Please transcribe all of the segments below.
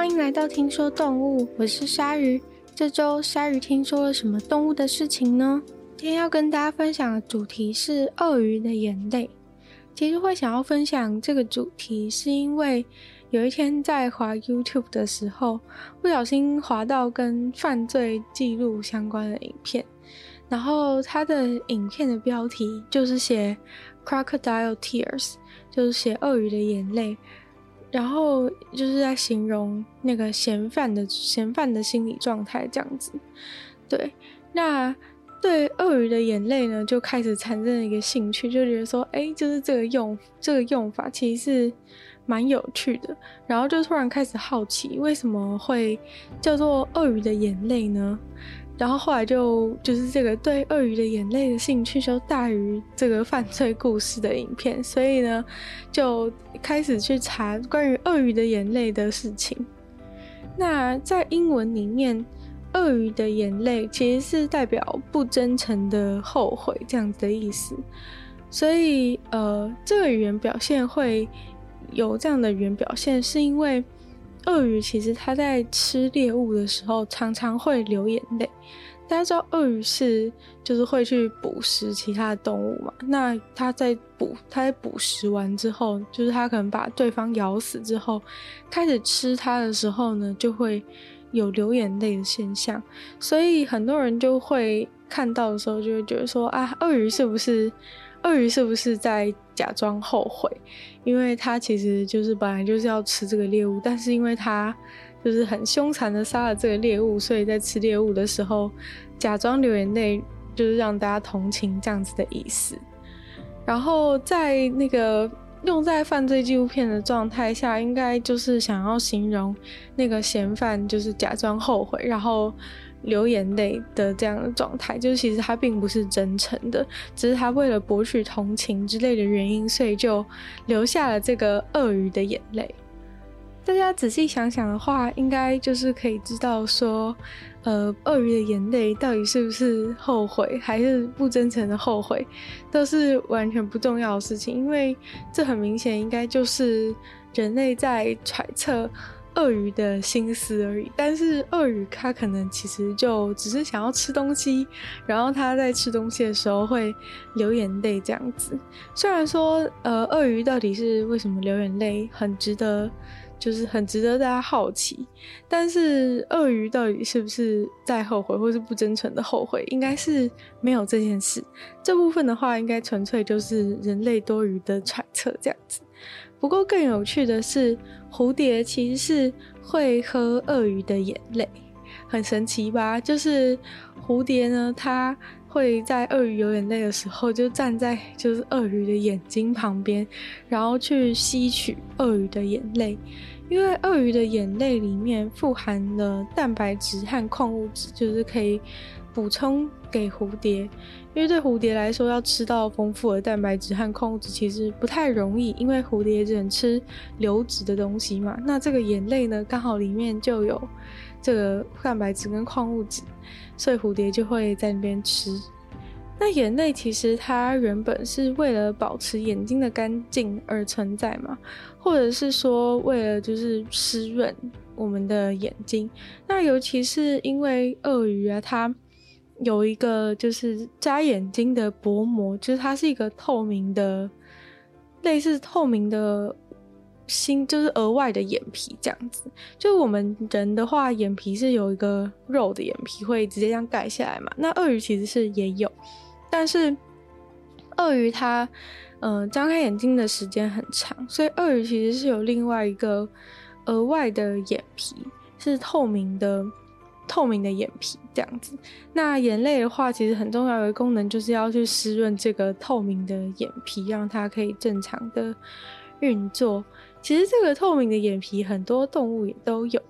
欢迎来到听说动物，我是鲨鱼。这周鲨鱼听说了什么动物的事情呢？今天要跟大家分享的主题是鳄鱼的眼泪。其实会想要分享这个主题，是因为有一天在滑 YouTube 的时候，不小心滑到跟犯罪记录相关的影片，然后它的影片的标题就是写 Crocodile Tears，就是写鳄鱼的眼泪。然后就是在形容那个嫌犯的嫌犯的心理状态这样子，对，那对鳄鱼的眼泪呢，就开始产生了一个兴趣，就觉得说，哎，就是这个用这个用法其实是蛮有趣的，然后就突然开始好奇，为什么会叫做鳄鱼的眼泪呢？然后后来就就是这个对鳄鱼的眼泪的兴趣就大于这个犯罪故事的影片，所以呢就开始去查关于鳄鱼的眼泪的事情。那在英文里面，鳄鱼的眼泪其实是代表不真诚的后悔这样子的意思，所以呃这个语言表现会有这样的语言表现，是因为。鳄鱼其实它在吃猎物的时候常常会流眼泪。大家知道鳄鱼是就是会去捕食其他的动物嘛？那它在捕它在捕食完之后，就是它可能把对方咬死之后，开始吃它的时候呢，就会有流眼泪的现象。所以很多人就会看到的时候，就会觉得说啊，鳄鱼是不是？鳄鱼是不是在假装后悔？因为它其实就是本来就是要吃这个猎物，但是因为它就是很凶残的杀了这个猎物，所以在吃猎物的时候假装流眼泪，就是让大家同情这样子的意思。然后在那个用在犯罪纪录片的状态下，应该就是想要形容那个嫌犯就是假装后悔，然后。流眼泪的这样的状态，就是其实他并不是真诚的，只是他为了博取同情之类的原因，所以就流下了这个鳄鱼的眼泪。大家仔细想想的话，应该就是可以知道说，呃，鳄鱼的眼泪到底是不是后悔，还是不真诚的后悔，都是完全不重要的事情，因为这很明显应该就是人类在揣测。鳄鱼的心思而已，但是鳄鱼它可能其实就只是想要吃东西，然后它在吃东西的时候会流眼泪这样子。虽然说，呃，鳄鱼到底是为什么流眼泪，很值得，就是很值得大家好奇。但是鳄鱼到底是不是在后悔，或是不真诚的后悔，应该是没有这件事。这部分的话，应该纯粹就是人类多余的揣测这样子。不过更有趣的是，蝴蝶其实是会喝鳄鱼的眼泪，很神奇吧？就是蝴蝶呢，它会在鳄鱼流眼泪的时候，就站在就是鳄鱼的眼睛旁边，然后去吸取鳄鱼的眼泪，因为鳄鱼的眼泪里面富含了蛋白质和矿物质，就是可以补充给蝴蝶。因为对蝴蝶来说，要吃到丰富的蛋白质和矿物质其实不太容易，因为蝴蝶只能吃流质的东西嘛。那这个眼泪呢，刚好里面就有这个蛋白质跟矿物质，所以蝴蝶就会在那边吃。那眼泪其实它原本是为了保持眼睛的干净而存在嘛，或者是说为了就是湿润我们的眼睛。那尤其是因为鳄鱼啊，它有一个就是眨眼睛的薄膜，就是它是一个透明的，类似透明的心，就是额外的眼皮这样子。就我们人的话，眼皮是有一个肉的眼皮会直接这样盖下来嘛。那鳄鱼其实是也有，但是鳄鱼它嗯张开眼睛的时间很长，所以鳄鱼其实是有另外一个额外的眼皮是透明的。透明的眼皮这样子，那眼泪的话，其实很重要的功能就是要去湿润这个透明的眼皮，让它可以正常的运作。其实这个透明的眼皮，很多动物也都有。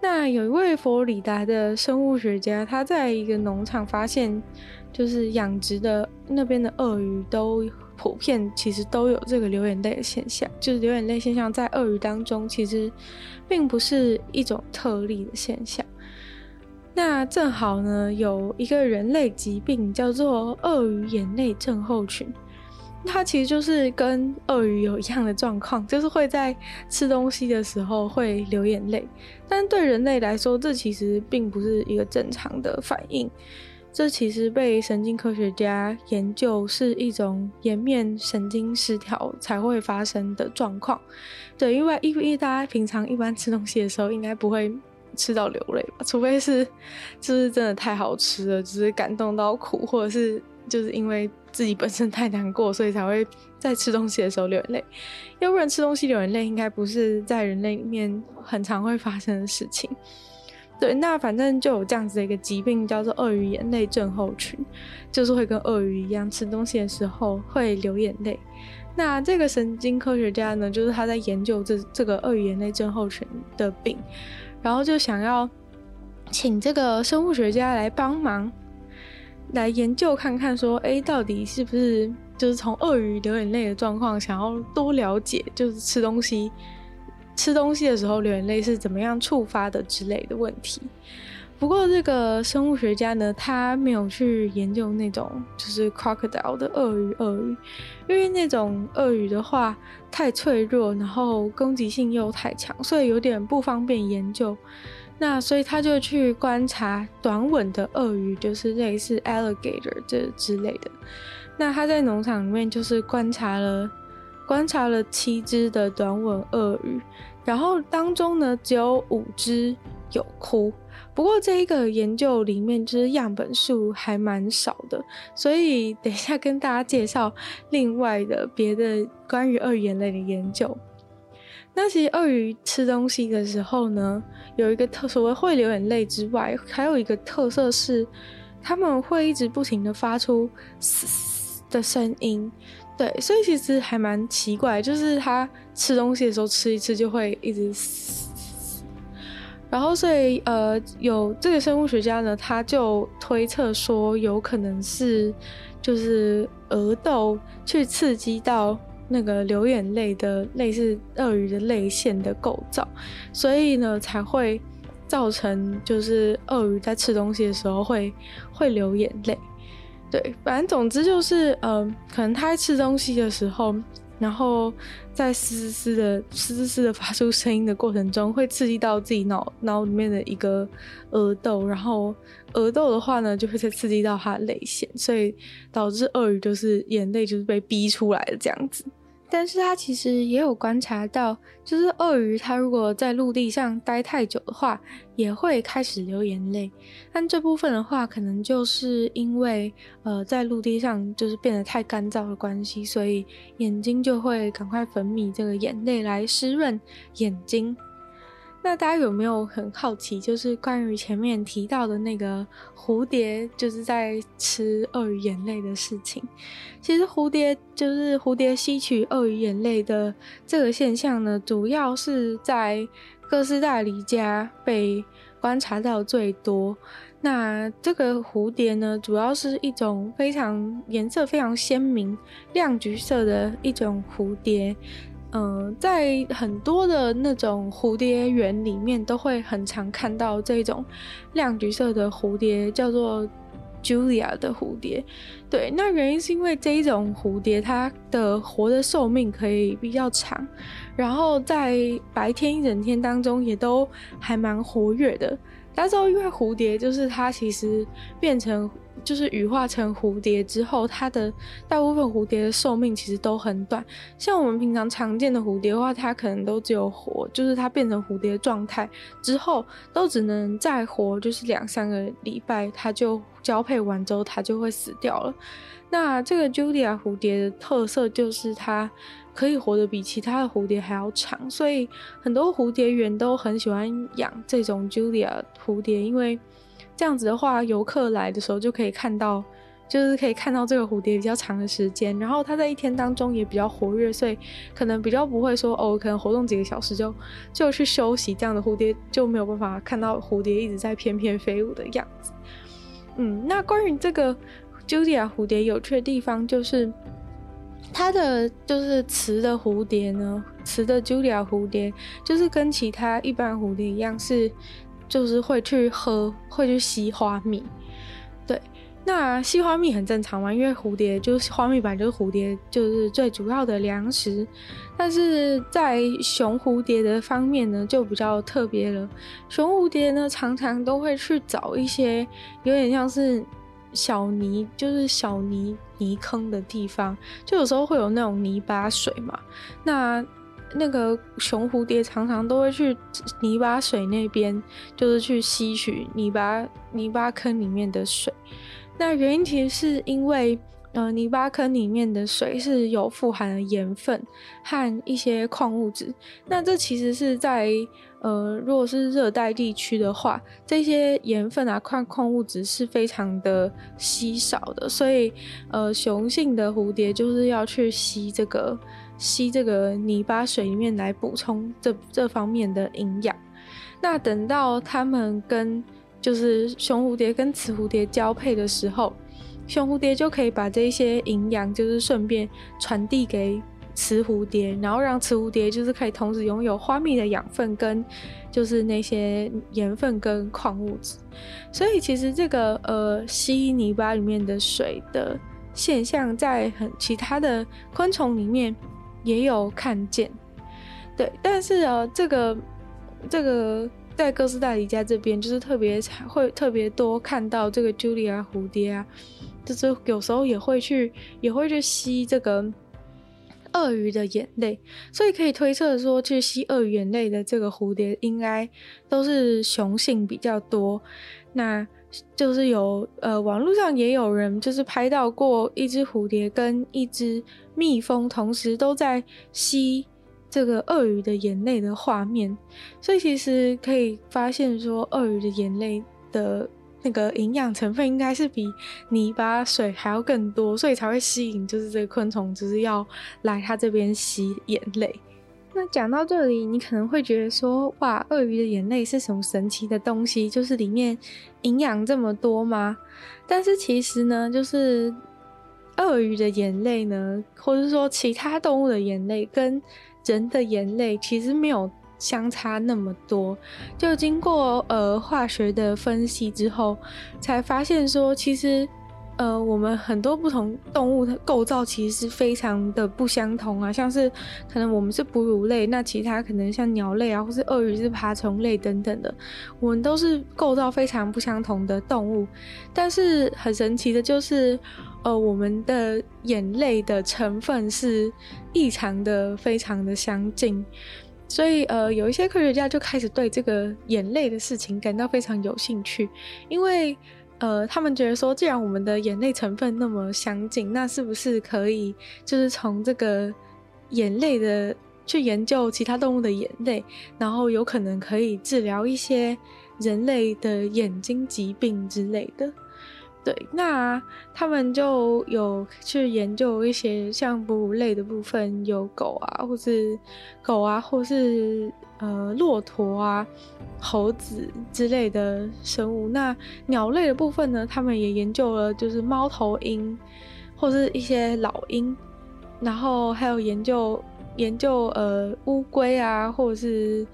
那有一位佛罗里达的生物学家，他在一个农场发现，就是养殖的那边的鳄鱼都普遍其实都有这个流眼泪的现象，就是流眼泪现象在鳄鱼当中其实并不是一种特例的现象。那正好呢，有一个人类疾病叫做鳄鱼眼泪症候群。它其实就是跟鳄鱼有一样的状况，就是会在吃东西的时候会流眼泪。但对人类来说，这其实并不是一个正常的反应。这其实被神经科学家研究是一种颜面神经失调才会发生的状况。对，因为因为大家平常一般吃东西的时候，应该不会吃到流泪吧？除非是就是真的太好吃了，就是感动到哭，或者是就是因为自己本身太难过，所以才会在吃东西的时候流眼泪。要不然吃东西流眼泪，应该不是在人类里面很常会发生的事情。对，那反正就有这样子的一个疾病，叫做鳄鱼眼泪症候群，就是会跟鳄鱼一样，吃东西的时候会流眼泪。那这个神经科学家呢，就是他在研究这这个鳄鱼眼泪症候群的病，然后就想要请这个生物学家来帮忙，来研究看看说，哎，到底是不是就是从鳄鱼流眼泪的状况，想要多了解，就是吃东西。吃东西的时候流眼泪是怎么样触发的之类的问题。不过这个生物学家呢，他没有去研究那种就是 crocodile 的鳄鱼，鳄鱼，因为那种鳄鱼的话太脆弱，然后攻击性又太强，所以有点不方便研究。那所以他就去观察短吻的鳄鱼，就是类似 alligator 这之类的。那他在农场里面就是观察了。观察了七只的短吻鳄鱼，然后当中呢只有五只有哭。不过这一个研究里面就是样本数还蛮少的，所以等一下跟大家介绍另外的别的关于鳄鱼眼泪的研究。那其实鳄鱼吃东西的时候呢，有一个特所谓会流眼泪之外，还有一个特色是，他们会一直不停的发出嘶嘶的声音。对，所以其实还蛮奇怪，就是他吃东西的时候吃一次就会一直嘶嘶，然后所以呃，有这个生物学家呢，他就推测说有可能是就是额窦去刺激到那个流眼泪的类似鳄鱼的泪腺的构造，所以呢才会造成就是鳄鱼在吃东西的时候会会流眼泪。对，反正总之就是，嗯、呃，可能他在吃东西的时候，然后在嘶嘶的嘶嘶嘶的发出声音的过程中，会刺激到自己脑脑里面的一个额窦，然后额窦的话呢，就会再刺激到他的泪腺，所以导致鳄鱼就是眼泪就是被逼出来的这样子。但是他其实也有观察到，就是鳄鱼它如果在陆地上待太久的话，也会开始流眼泪。但这部分的话，可能就是因为呃在陆地上就是变得太干燥的关系，所以眼睛就会赶快分泌这个眼泪来湿润眼睛。那大家有没有很好奇，就是关于前面提到的那个蝴蝶，就是在吃鳄鱼眼泪的事情？其实蝴蝶就是蝴蝶吸取鳄鱼眼泪的这个现象呢，主要是在哥斯大黎加被观察到最多。那这个蝴蝶呢，主要是一种非常颜色非常鲜明、亮橘色的一种蝴蝶。嗯、在很多的那种蝴蝶园里面，都会很常看到这种亮橘色的蝴蝶，叫做 Julia 的蝴蝶。对，那原因是因为这一种蝴蝶它的活的寿命可以比较长，然后在白天一整天当中也都还蛮活跃的。大家知道，因为蝴蝶就是它其实变成。就是羽化成蝴蝶之后，它的大部分蝴蝶的寿命其实都很短。像我们平常常见的蝴蝶的话，它可能都只有活，就是它变成蝴蝶状态之后，都只能再活就是两三个礼拜，它就交配完之后它就会死掉了。那这个 Julia 蝴蝶的特色就是它可以活得比其他的蝴蝶还要长，所以很多蝴蝶园都很喜欢养这种 Julia 蝴蝶，因为。这样子的话，游客来的时候就可以看到，就是可以看到这个蝴蝶比较长的时间，然后它在一天当中也比较活跃，所以可能比较不会说哦，可能活动几个小时就就去休息，这样的蝴蝶就没有办法看到蝴蝶一直在翩翩飞舞的样子。嗯，那关于这个 Julia 蝴蝶有趣的地方就是，它的就是雌的蝴蝶呢，雌的 Julia 蝴蝶就是跟其他一般蝴蝶一样是。就是会去喝，会去吸花蜜，对。那吸花蜜很正常嘛，因为蝴蝶就是花蜜本来就是蝴蝶就是最主要的粮食。但是在雄蝴蝶的方面呢，就比较特别了。雄蝴蝶呢，常常都会去找一些有点像是小泥，就是小泥泥坑的地方，就有时候会有那种泥巴水嘛。那那个雄蝴蝶常常都会去泥巴水那边，就是去吸取泥巴泥巴坑里面的水。那原因其实是因为，呃，泥巴坑里面的水是有富含了盐分和一些矿物质。那这其实是在呃，如果是热带地区的话，这些盐分啊、矿矿物质是非常的稀少的，所以呃，雄性的蝴蝶就是要去吸这个。吸这个泥巴水里面来补充这这方面的营养。那等到它们跟就是雄蝴蝶跟雌蝴蝶交配的时候，雄蝴蝶就可以把这些营养就是顺便传递给雌蝴蝶，然后让雌蝴蝶就是可以同时拥有花蜜的养分跟就是那些盐分跟矿物质。所以其实这个呃吸泥巴里面的水的现象，在很其他的昆虫里面。也有看见，对，但是啊，这个这个在哥斯达黎加这边，就是特别会特别多看到这个茱莉亚蝴蝶啊，就是有时候也会去也会去吸这个鳄鱼的眼泪，所以可以推测说，去吸鳄鱼眼泪的这个蝴蝶应该都是雄性比较多。那就是有呃，网络上也有人就是拍到过一只蝴蝶跟一只蜜蜂同时都在吸这个鳄鱼的眼泪的画面，所以其实可以发现说，鳄鱼的眼泪的那个营养成分应该是比泥巴水还要更多，所以才会吸引就是这个昆虫就是要来它这边吸眼泪。那讲到这里，你可能会觉得说，哇，鳄鱼的眼泪是什么神奇的东西？就是里面营养这么多吗？但是其实呢，就是鳄鱼的眼泪呢，或者说其他动物的眼泪，跟人的眼泪其实没有相差那么多。就经过呃化学的分析之后，才发现说，其实。呃，我们很多不同动物的构造其实是非常的不相同啊，像是可能我们是哺乳类，那其他可能像鸟类啊，或是鳄鱼是爬虫类等等的，我们都是构造非常不相同的动物。但是很神奇的就是，呃，我们的眼泪的成分是异常的非常的相近，所以呃，有一些科学家就开始对这个眼泪的事情感到非常有兴趣，因为。呃，他们觉得说，既然我们的眼泪成分那么相近，那是不是可以就是从这个眼泪的去研究其他动物的眼泪，然后有可能可以治疗一些人类的眼睛疾病之类的？对，那他们就有去研究一些像哺乳类的部分，有狗啊，或是狗啊，或是。呃，骆驼啊，猴子之类的生物。那鸟类的部分呢，他们也研究了，就是猫头鹰或是一些老鹰，然后还有研究研究呃乌龟啊，或者是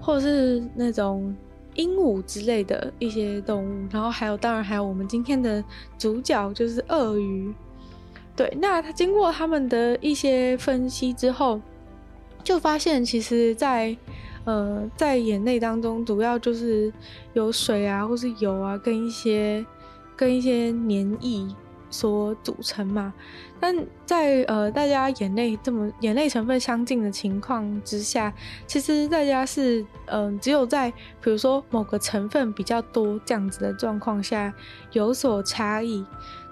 或者是那种鹦鹉之类的一些动物。然后还有，当然还有我们今天的主角就是鳄鱼。对，那他经过他们的一些分析之后。就发现，其实在，在呃，在眼泪当中，主要就是有水啊，或是油啊，跟一些跟一些黏液所组成嘛。但在呃，大家眼泪这么眼泪成分相近的情况之下，其实大家是嗯、只有在比如说某个成分比较多这样子的状况下有所差异。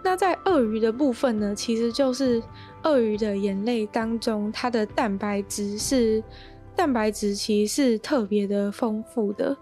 那在鳄鱼的部分呢，其实就是。鳄鱼的眼泪当中，它的蛋白质是蛋白质，其实是特别的丰富的。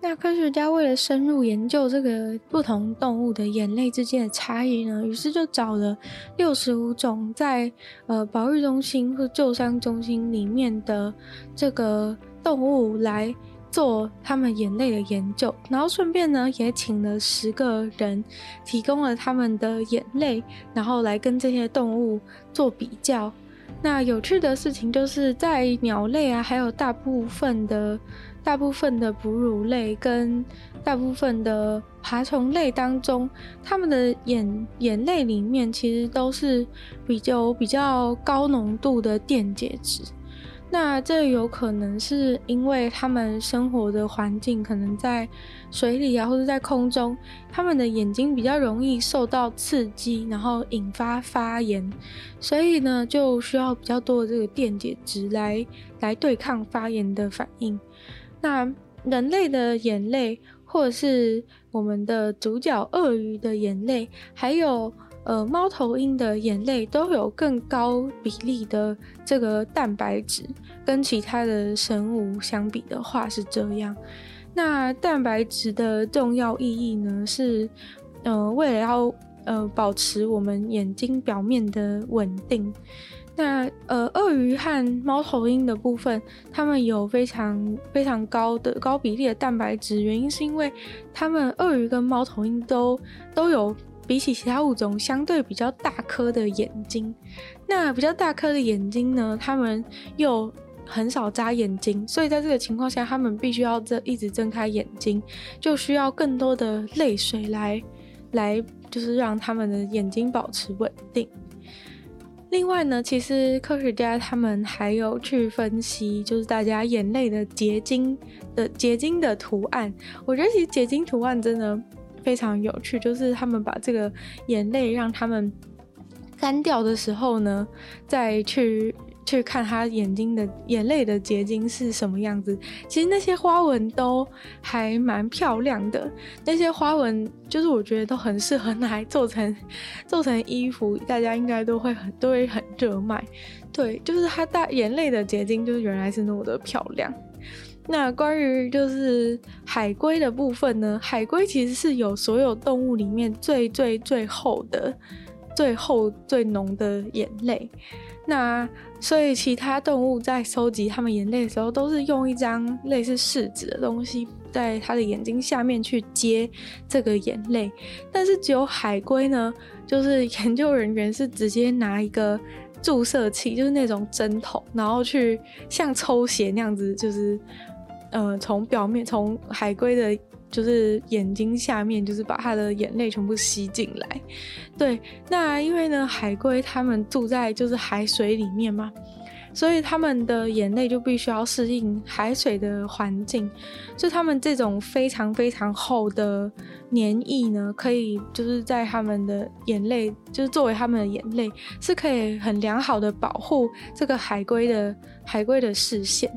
那科学家为了深入研究这个不同动物的眼泪之间的差异呢，于是就找了六十五种在呃保育中心或救伤中心里面的这个动物来。做他们眼泪的研究，然后顺便呢也请了十个人，提供了他们的眼泪，然后来跟这些动物做比较。那有趣的事情就是在鸟类啊，还有大部分的大部分的哺乳类跟大部分的爬虫类当中，它们的眼眼泪里面其实都是比较比较高浓度的电解质。那这有可能是因为他们生活的环境可能在水里啊，或者在空中，他们的眼睛比较容易受到刺激，然后引发发炎，所以呢，就需要比较多的这个电解质来来对抗发炎的反应。那人类的眼泪，或者是我们的主角鳄鱼的眼泪，还有。呃，猫头鹰的眼泪都有更高比例的这个蛋白质，跟其他的生物相比的话是这样。那蛋白质的重要意义呢，是呃，为了要呃保持我们眼睛表面的稳定。那呃，鳄鱼和猫头鹰的部分，它们有非常非常高的高比例的蛋白质，原因是因为它们鳄鱼跟猫头鹰都都有。比起其他物种，相对比较大颗的眼睛，那比较大颗的眼睛呢，它们又很少眨眼睛，所以在这个情况下，它们必须要这一直睁开眼睛，就需要更多的泪水来来，就是让他们的眼睛保持稳定。另外呢，其实科学家他们还有去分析，就是大家眼泪的结晶的结晶的图案，我觉得其实结晶图案真的。非常有趣，就是他们把这个眼泪让他们干掉的时候呢，再去去看他眼睛的眼泪的结晶是什么样子。其实那些花纹都还蛮漂亮的，那些花纹就是我觉得都很适合拿来做成 做成衣服，大家应该都会很都会很热卖。对，就是他大眼泪的结晶，就是原来是那么的漂亮。那关于就是海龟的部分呢？海龟其实是有所有动物里面最最最厚的、最厚最浓的眼泪。那所以其他动物在收集它们眼泪的时候，都是用一张类似试纸的东西，在它的眼睛下面去接这个眼泪。但是只有海龟呢，就是 研究人员是直接拿一个注射器，就是那种针筒，然后去像抽血那样子，就是。呃，从表面，从海龟的，就是眼睛下面，就是把他的眼泪全部吸进来。对，那因为呢，海龟他们住在就是海水里面嘛，所以他们的眼泪就必须要适应海水的环境。就他们这种非常非常厚的粘液呢，可以就是在他们的眼泪，就是作为他们的眼泪，是可以很良好的保护这个海龟的海龟的视线。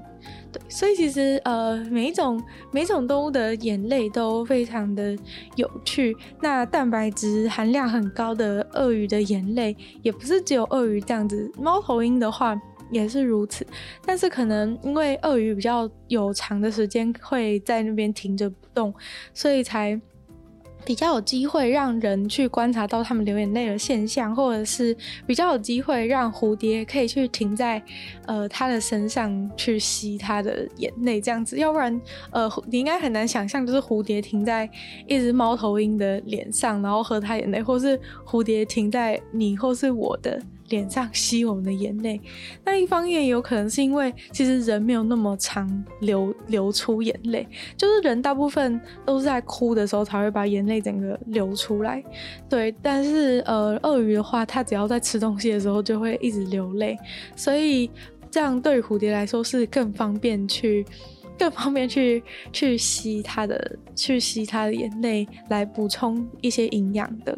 对，所以其实呃，每一种每种动物的眼泪都非常的有趣。那蛋白质含量很高的鳄鱼的眼泪，也不是只有鳄鱼这样子，猫头鹰的话也是如此。但是可能因为鳄鱼比较有长的时间会在那边停着不动，所以才。比较有机会让人去观察到他们流眼泪的现象，或者是比较有机会让蝴蝶可以去停在呃他的身上去吸他的眼泪这样子，要不然呃你应该很难想象，就是蝴蝶停在一只猫头鹰的脸上，然后喝他眼泪，或是蝴蝶停在你或是我的。脸上吸我们的眼泪，那一方面有可能是因为其实人没有那么常流流出眼泪，就是人大部分都是在哭的时候才会把眼泪整个流出来。对，但是呃，鳄鱼的话，它只要在吃东西的时候就会一直流泪，所以这样对蝴蝶来说是更方便去更方便去去吸它的去吸它的眼泪来补充一些营养的。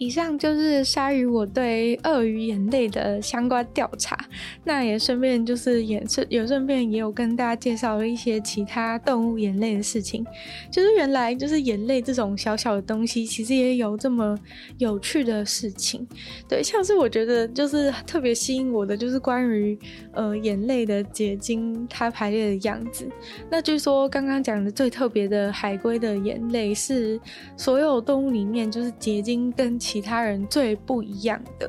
以上就是鲨鱼我对鳄鱼眼泪的相关调查，那也顺便就是也是有顺便也有跟大家介绍了一些其他动物眼泪的事情，就是原来就是眼泪这种小小的东西，其实也有这么有趣的事情。对，像是我觉得就是特别吸引我的，就是关于呃眼泪的结晶它排列的样子。那据说刚刚讲的最特别的海龟的眼泪是所有动物里面就是结晶跟其他人最不一样的，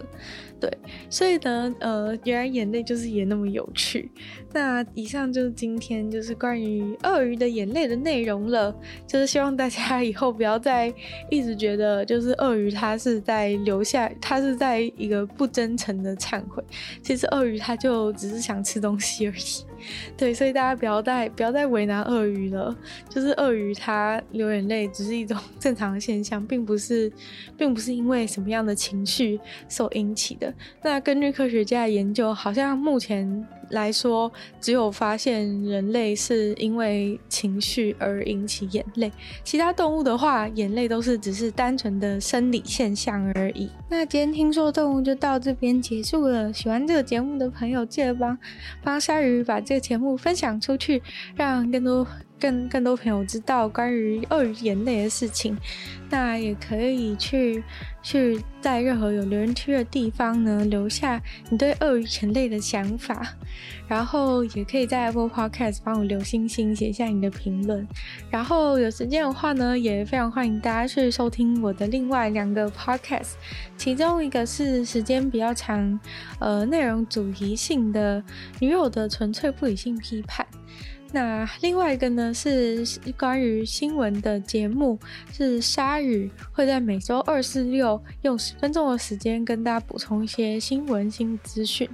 对，所以呢，呃，原来眼泪就是也那么有趣。那以上就是今天就是关于鳄鱼的眼泪的内容了。就是希望大家以后不要再一直觉得就是鳄鱼它是在留下，它是在一个不真诚的忏悔。其实鳄鱼它就只是想吃东西而已。对，所以大家不要再不要再为难鳄鱼了。就是鳄鱼它流眼泪只是一种 正常的现象，并不是并不是因为什么样的情绪所引起的。那根据科学家的研究，好像目前来说，只有发现人类是因为情绪而引起眼泪，其他动物的话，眼泪都是只是单纯的生理现象而已。那今天听说动物就到这边结束了。喜欢这个节目的朋友，记得帮帮鲨鱼把这个节目分享出去，让更多。更更多朋友知道关于鳄鱼眼泪的事情，那也可以去去在任何有留言区的地方呢，留下你对鳄鱼眼泪的想法，然后也可以在 Apple Podcast 帮我留星星，写下你的评论。然后有时间的话呢，也非常欢迎大家去收听我的另外两个 Podcast，其中一个是时间比较长，呃，内容主题性的女友的纯粹不理性批判。那另外一个呢，是关于新闻的节目，是鲨鱼会在每周二、四、六用十分钟的时间跟大家补充一些新闻新资讯。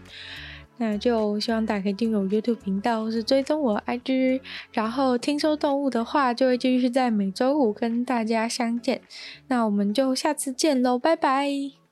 那就希望大家可以订阅我 YouTube 频道，或是追踪我 IG。然后听说动物的话，就会继续在每周五跟大家相见。那我们就下次见喽，拜拜。